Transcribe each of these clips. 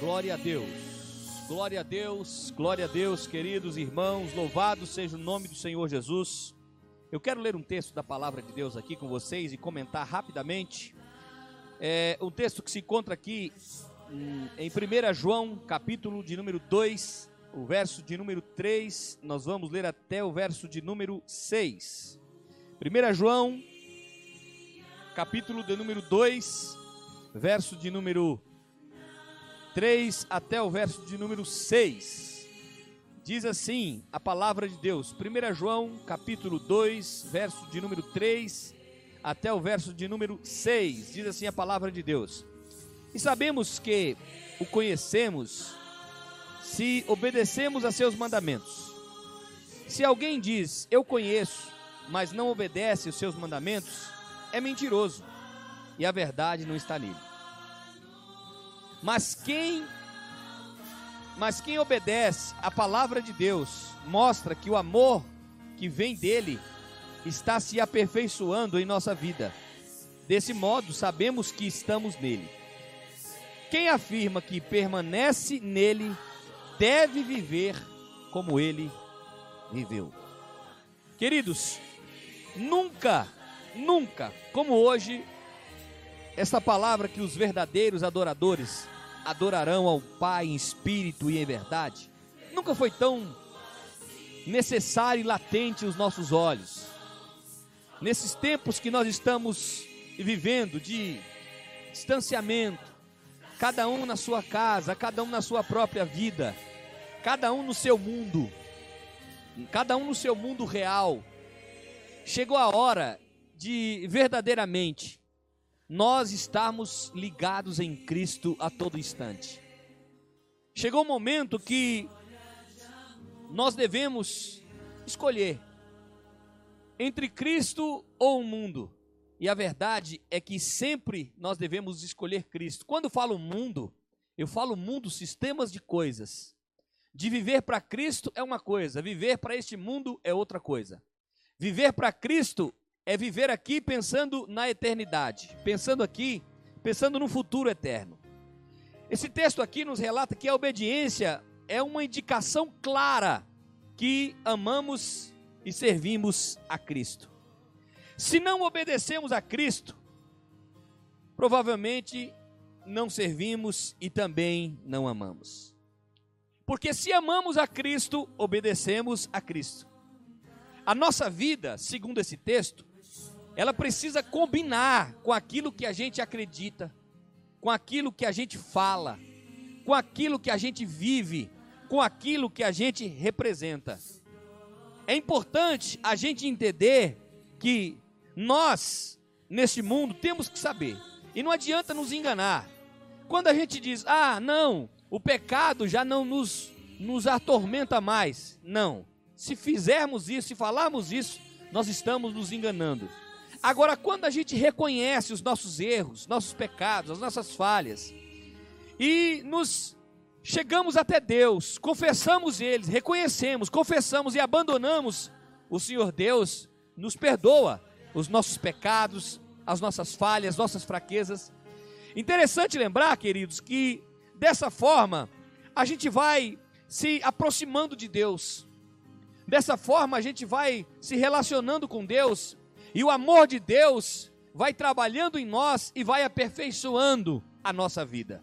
Glória a Deus. Glória a Deus, glória a Deus, queridos irmãos, louvado seja o nome do Senhor Jesus. Eu quero ler um texto da palavra de Deus aqui com vocês e comentar rapidamente. É um texto que se encontra aqui hum, em 1 João, capítulo de número 2, o verso de número 3, nós vamos ler até o verso de número 6. 1 João, capítulo de número 2, verso de número 3 até o verso de número 6. Diz assim a palavra de Deus, 1 João, capítulo 2, verso de número 3 até o verso de número 6. Diz assim a palavra de Deus: E sabemos que o conhecemos se obedecemos a seus mandamentos. Se alguém diz, Eu conheço, mas não obedece os seus mandamentos, é mentiroso, e a verdade não está nele. Mas quem mas quem obedece a palavra de Deus mostra que o amor que vem dele está se aperfeiçoando em nossa vida. Desse modo, sabemos que estamos nele. Quem afirma que permanece nele deve viver como ele viveu. Queridos, nunca, nunca, como hoje, essa palavra que os verdadeiros adoradores adorarão ao Pai em espírito e em verdade, nunca foi tão necessária e latente aos nossos olhos. Nesses tempos que nós estamos vivendo de distanciamento, cada um na sua casa, cada um na sua própria vida, cada um no seu mundo, cada um no seu mundo real. Chegou a hora de verdadeiramente nós estarmos ligados em Cristo a todo instante. Chegou o momento que nós devemos escolher entre Cristo ou o mundo. E a verdade é que sempre nós devemos escolher Cristo. Quando falo mundo, eu falo mundo, sistemas de coisas. De viver para Cristo é uma coisa, viver para este mundo é outra coisa. Viver para Cristo é viver aqui pensando na eternidade, pensando aqui, pensando no futuro eterno. Esse texto aqui nos relata que a obediência é uma indicação clara que amamos e servimos a Cristo. Se não obedecemos a Cristo, provavelmente não servimos e também não amamos. Porque se amamos a Cristo, obedecemos a Cristo. A nossa vida, segundo esse texto, ela precisa combinar com aquilo que a gente acredita, com aquilo que a gente fala, com aquilo que a gente vive, com aquilo que a gente representa. É importante a gente entender que nós, neste mundo, temos que saber, e não adianta nos enganar. Quando a gente diz, ah, não, o pecado já não nos, nos atormenta mais. Não. Se fizermos isso, se falarmos isso, nós estamos nos enganando. Agora, quando a gente reconhece os nossos erros, nossos pecados, as nossas falhas, e nos chegamos até Deus, confessamos eles, reconhecemos, confessamos e abandonamos, o Senhor Deus nos perdoa os nossos pecados, as nossas falhas, nossas fraquezas. Interessante lembrar, queridos, que dessa forma a gente vai se aproximando de Deus. Dessa forma a gente vai se relacionando com Deus e o amor de Deus vai trabalhando em nós e vai aperfeiçoando a nossa vida.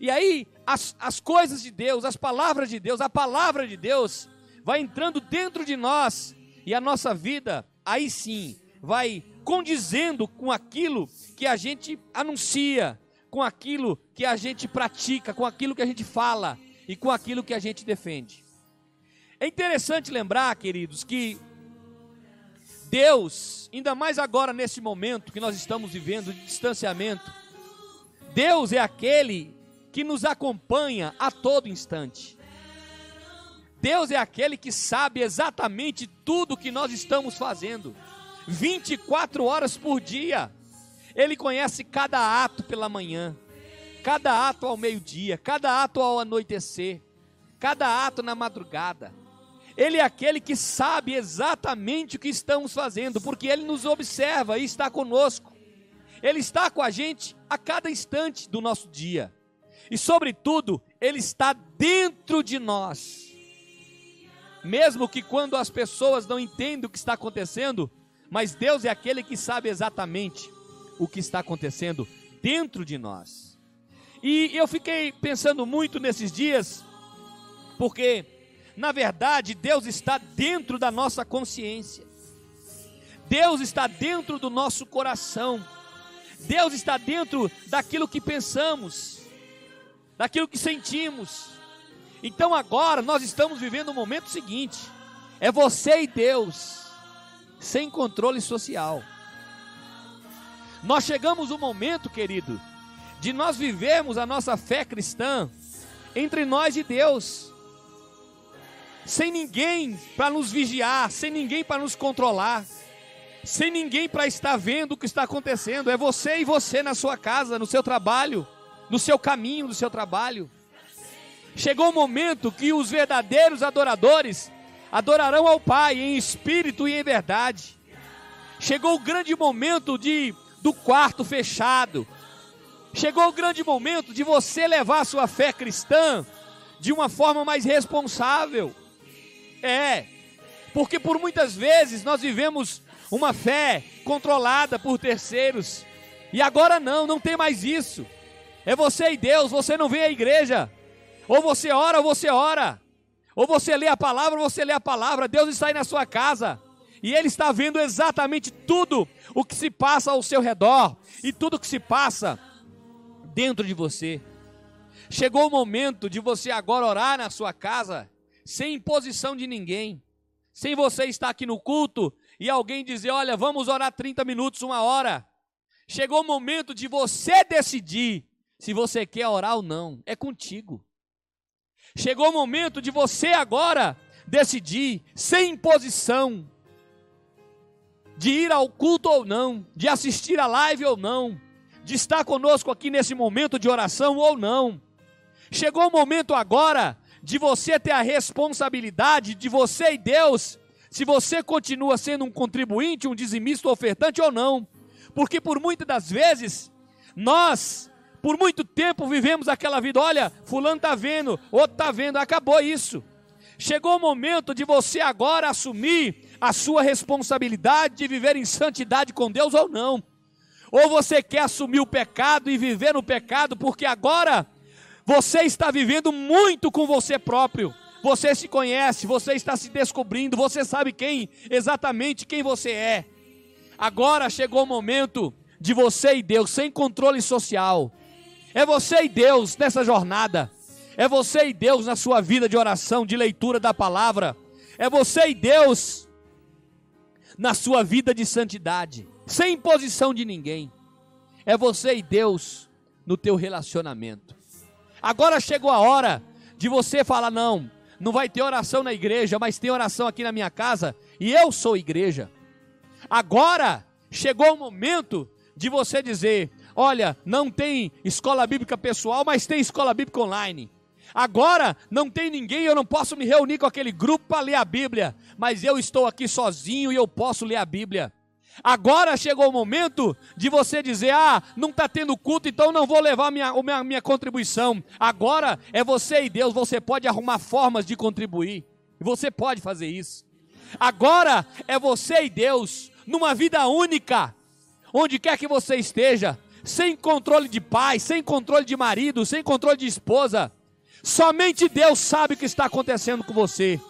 E aí, as, as coisas de Deus, as palavras de Deus, a palavra de Deus vai entrando dentro de nós e a nossa vida, aí sim, vai condizendo com aquilo que a gente anuncia, com aquilo que a gente pratica, com aquilo que a gente fala e com aquilo que a gente defende. É interessante lembrar, queridos, que Deus, ainda mais agora nesse momento que nós estamos vivendo de distanciamento, Deus é aquele que nos acompanha a todo instante. Deus é aquele que sabe exatamente tudo que nós estamos fazendo, 24 horas por dia. Ele conhece cada ato pela manhã, cada ato ao meio-dia, cada ato ao anoitecer, cada ato na madrugada. Ele é aquele que sabe exatamente o que estamos fazendo, porque ele nos observa e está conosco. Ele está com a gente a cada instante do nosso dia. E, sobretudo, Ele está dentro de nós. Mesmo que quando as pessoas não entendem o que está acontecendo, mas Deus é aquele que sabe exatamente o que está acontecendo dentro de nós. E eu fiquei pensando muito nesses dias, porque, na verdade, Deus está dentro da nossa consciência, Deus está dentro do nosso coração, Deus está dentro daquilo que pensamos, daquilo que sentimos. Então agora nós estamos vivendo o momento seguinte: é você e Deus, sem controle social. Nós chegamos um momento, querido, de nós vivermos a nossa fé cristã entre nós e Deus, sem ninguém para nos vigiar, sem ninguém para nos controlar, sem ninguém para estar vendo o que está acontecendo. É você e você na sua casa, no seu trabalho, no seu caminho, no seu trabalho. Chegou o momento que os verdadeiros adoradores adorarão ao Pai em espírito e em verdade. Chegou o grande momento de do quarto fechado. Chegou o grande momento de você levar a sua fé cristã de uma forma mais responsável. É, porque por muitas vezes nós vivemos uma fé controlada por terceiros. E agora não, não tem mais isso. É você e Deus, você não vem à igreja. Ou você ora, ou você ora. Ou você lê a palavra, ou você lê a palavra. Deus está aí na sua casa. E Ele está vendo exatamente tudo o que se passa ao seu redor. E tudo o que se passa dentro de você. Chegou o momento de você agora orar na sua casa, sem imposição de ninguém. Sem você estar aqui no culto e alguém dizer: Olha, vamos orar 30 minutos, uma hora. Chegou o momento de você decidir se você quer orar ou não. É contigo. Chegou o momento de você agora decidir, sem imposição, de ir ao culto ou não, de assistir a live ou não, de estar conosco aqui nesse momento de oração ou não. Chegou o momento agora de você ter a responsabilidade de você e Deus, se você continua sendo um contribuinte, um dizimista, ofertante ou não. Porque por muitas das vezes nós por muito tempo vivemos aquela vida, olha, fulano está vendo, outro está vendo, acabou isso. Chegou o momento de você agora assumir a sua responsabilidade de viver em santidade com Deus ou não. Ou você quer assumir o pecado e viver no pecado, porque agora você está vivendo muito com você próprio. Você se conhece, você está se descobrindo, você sabe quem exatamente quem você é. Agora chegou o momento de você e Deus sem controle social, é você e Deus nessa jornada. É você e Deus na sua vida de oração, de leitura da palavra. É você e Deus na sua vida de santidade, sem imposição de ninguém. É você e Deus no teu relacionamento. Agora chegou a hora de você falar não, não vai ter oração na igreja, mas tem oração aqui na minha casa e eu sou igreja. Agora chegou o momento de você dizer: Olha, não tem escola bíblica pessoal, mas tem escola bíblica online. Agora não tem ninguém, eu não posso me reunir com aquele grupo para ler a Bíblia, mas eu estou aqui sozinho e eu posso ler a Bíblia. Agora chegou o momento de você dizer: Ah, não está tendo culto, então não vou levar minha, minha, minha contribuição. Agora é você e Deus, você pode arrumar formas de contribuir, você pode fazer isso. Agora é você e Deus, numa vida única, onde quer que você esteja, sem controle de pai, sem controle de marido, sem controle de esposa. Somente Deus sabe o que está acontecendo com você.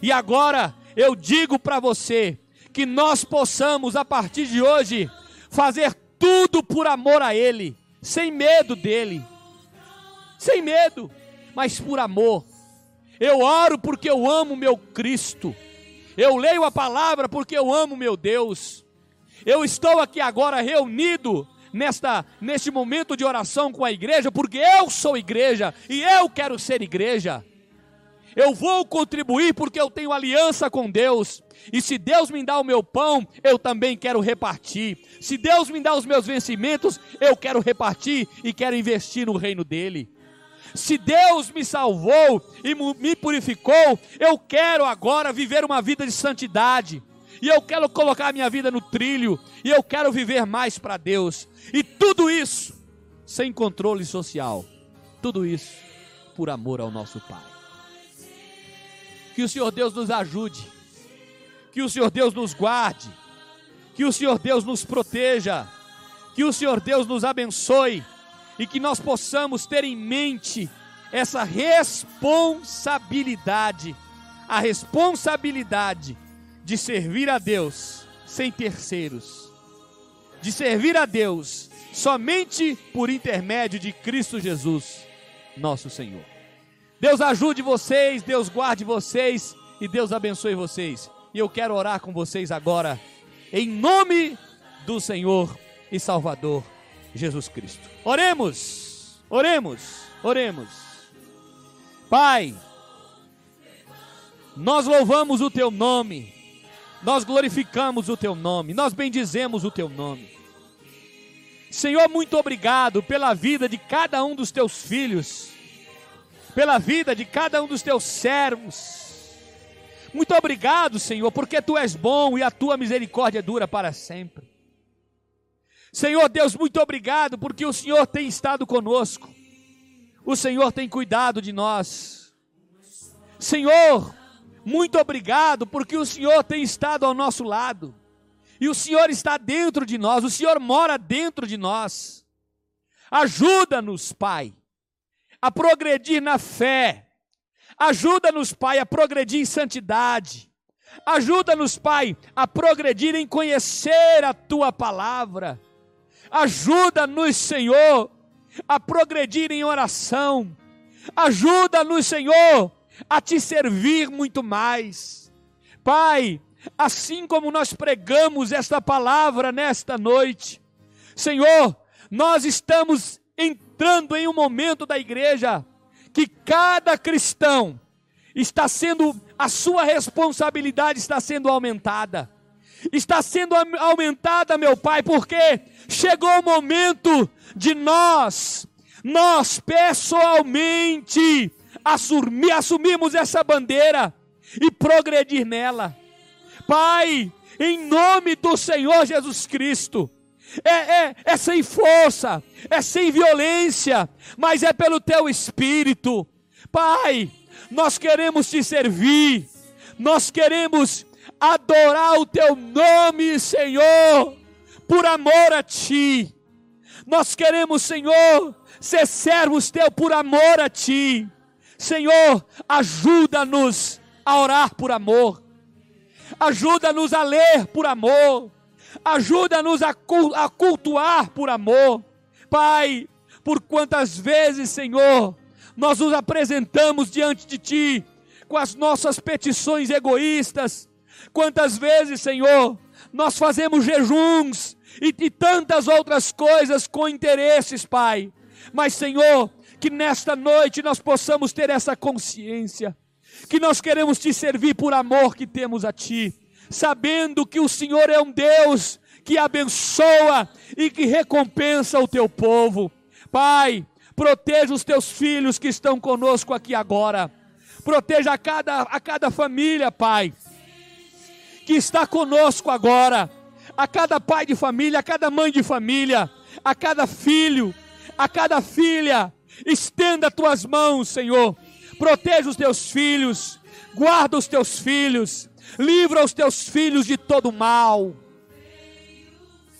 E agora eu digo para você que nós possamos, a partir de hoje, fazer tudo por amor a Ele, sem medo dele, sem medo, mas por amor. Eu oro porque eu amo meu Cristo. Eu leio a palavra porque eu amo meu Deus. Eu estou aqui agora reunido nesta neste momento de oração com a igreja, porque eu sou igreja e eu quero ser igreja. Eu vou contribuir porque eu tenho aliança com Deus. E se Deus me dá o meu pão, eu também quero repartir. Se Deus me dá os meus vencimentos, eu quero repartir e quero investir no reino dele. Se Deus me salvou e me purificou, eu quero agora viver uma vida de santidade e eu quero colocar a minha vida no trilho, e eu quero viver mais para Deus. E tudo isso sem controle social. Tudo isso por amor ao nosso Pai. Que o Senhor Deus nos ajude, que o Senhor Deus nos guarde, que o Senhor Deus nos proteja, que o Senhor Deus nos abençoe. E que nós possamos ter em mente essa responsabilidade, a responsabilidade de servir a Deus sem terceiros, de servir a Deus somente por intermédio de Cristo Jesus, nosso Senhor. Deus ajude vocês, Deus guarde vocês e Deus abençoe vocês. E eu quero orar com vocês agora, em nome do Senhor e Salvador Jesus Cristo. Oremos, oremos, oremos. Pai, nós louvamos o teu nome, nós glorificamos o teu nome, nós bendizemos o teu nome. Senhor, muito obrigado pela vida de cada um dos teus filhos, pela vida de cada um dos teus servos. Muito obrigado, Senhor, porque tu és bom e a tua misericórdia dura para sempre. Senhor Deus, muito obrigado porque o Senhor tem estado conosco. O Senhor tem cuidado de nós. Senhor, muito obrigado porque o Senhor tem estado ao nosso lado. E o Senhor está dentro de nós, o Senhor mora dentro de nós. Ajuda-nos, Pai, a progredir na fé. Ajuda-nos, Pai, a progredir em santidade. Ajuda-nos, Pai, a progredir em conhecer a tua palavra. Ajuda-nos, Senhor, a progredir em oração. Ajuda-nos, Senhor, a te servir muito mais. Pai, assim como nós pregamos esta palavra nesta noite, Senhor, nós estamos entrando em um momento da igreja que cada cristão está sendo, a sua responsabilidade está sendo aumentada. Está sendo aumentada, meu Pai, porque chegou o momento de nós, nós pessoalmente, assumir, assumirmos essa bandeira e progredir nela. Pai, em nome do Senhor Jesus Cristo, é, é, é sem força, é sem violência, mas é pelo teu espírito. Pai, nós queremos te servir, nós queremos adorar o teu nome, Senhor por amor a Ti. Nós queremos, Senhor, ser servos Teu por amor a Ti. Senhor, ajuda-nos a orar por amor. Ajuda-nos a ler por amor. Ajuda-nos a cultuar por amor. Pai, por quantas vezes, Senhor, nós nos apresentamos diante de Ti com as nossas petições egoístas. Quantas vezes, Senhor, nós fazemos jejuns e, e tantas outras coisas com interesses, Pai. Mas, Senhor, que nesta noite nós possamos ter essa consciência, que nós queremos te servir por amor que temos a Ti, sabendo que o Senhor é um Deus que abençoa e que recompensa o teu povo. Pai, proteja os teus filhos que estão conosco aqui agora. Proteja a cada, a cada família, Pai, que está conosco agora a cada pai de família, a cada mãe de família, a cada filho, a cada filha. Estenda tuas mãos, Senhor. Proteja os teus filhos, guarda os teus filhos, livra os teus filhos de todo mal.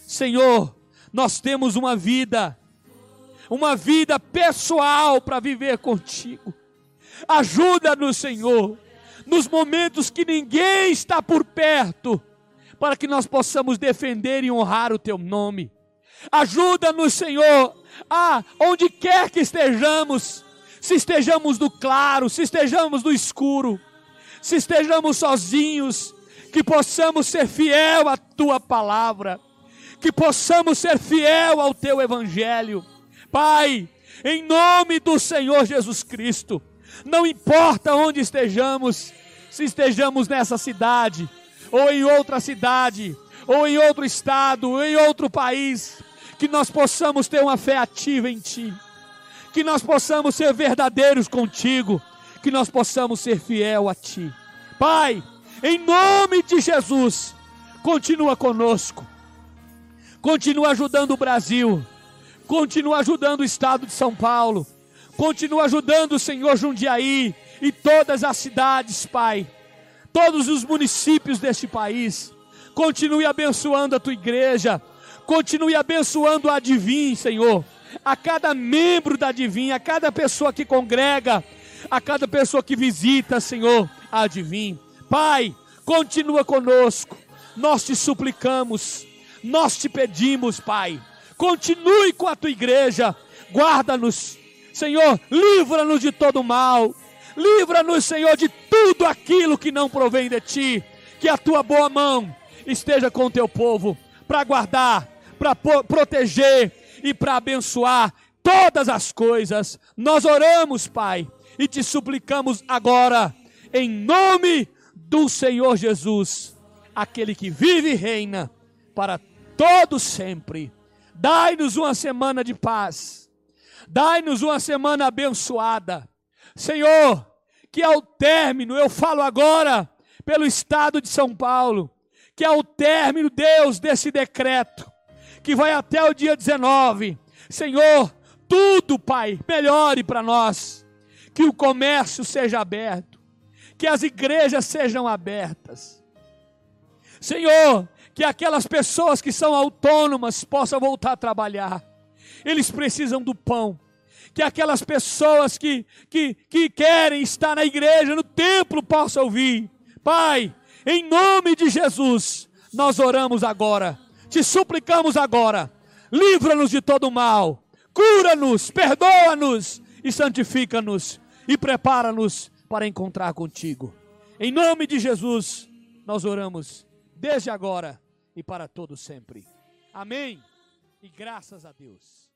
Senhor, nós temos uma vida, uma vida pessoal para viver contigo. Ajuda-nos, Senhor, nos momentos que ninguém está por perto para que nós possamos defender e honrar o teu nome. Ajuda-nos, Senhor, a onde quer que estejamos, se estejamos no claro, se estejamos no escuro, se estejamos sozinhos, que possamos ser fiel à tua palavra, que possamos ser fiel ao teu evangelho. Pai, em nome do Senhor Jesus Cristo, não importa onde estejamos, se estejamos nessa cidade, ou em outra cidade, ou em outro estado, ou em outro país, que nós possamos ter uma fé ativa em Ti, que nós possamos ser verdadeiros contigo, que nós possamos ser fiel a Ti. Pai, em nome de Jesus, continua conosco, continua ajudando o Brasil, continua ajudando o estado de São Paulo, Continua ajudando o Senhor Jundiaí e todas as cidades, Pai. Todos os municípios deste país. Continue abençoando a tua igreja. Continue abençoando a Divim, Senhor. A cada membro da Divim, a cada pessoa que congrega, a cada pessoa que visita, Senhor, a Divim. Pai, continua conosco. Nós te suplicamos, nós te pedimos, Pai. Continue com a tua igreja. Guarda-nos, Senhor, livra-nos de todo mal. Livra-nos, Senhor, de tudo aquilo que não provém de ti. Que a tua boa mão esteja com o teu povo para guardar, para proteger e para abençoar todas as coisas. Nós oramos, Pai, e te suplicamos agora, em nome do Senhor Jesus, aquele que vive e reina para todo sempre. Dai-nos uma semana de paz. Dai-nos uma semana abençoada. Senhor, que ao término, eu falo agora pelo estado de São Paulo, que ao término, Deus, desse decreto, que vai até o dia 19, Senhor, tudo, Pai, melhore para nós, que o comércio seja aberto, que as igrejas sejam abertas. Senhor, que aquelas pessoas que são autônomas possam voltar a trabalhar. Eles precisam do pão. Que aquelas pessoas que, que, que querem estar na igreja, no templo, possam ouvir. Pai, em nome de Jesus, nós oramos agora, te suplicamos agora, livra-nos de todo mal, cura-nos, perdoa-nos e santifica-nos e prepara-nos para encontrar contigo. Em nome de Jesus, nós oramos desde agora e para todo sempre. Amém. E graças a Deus.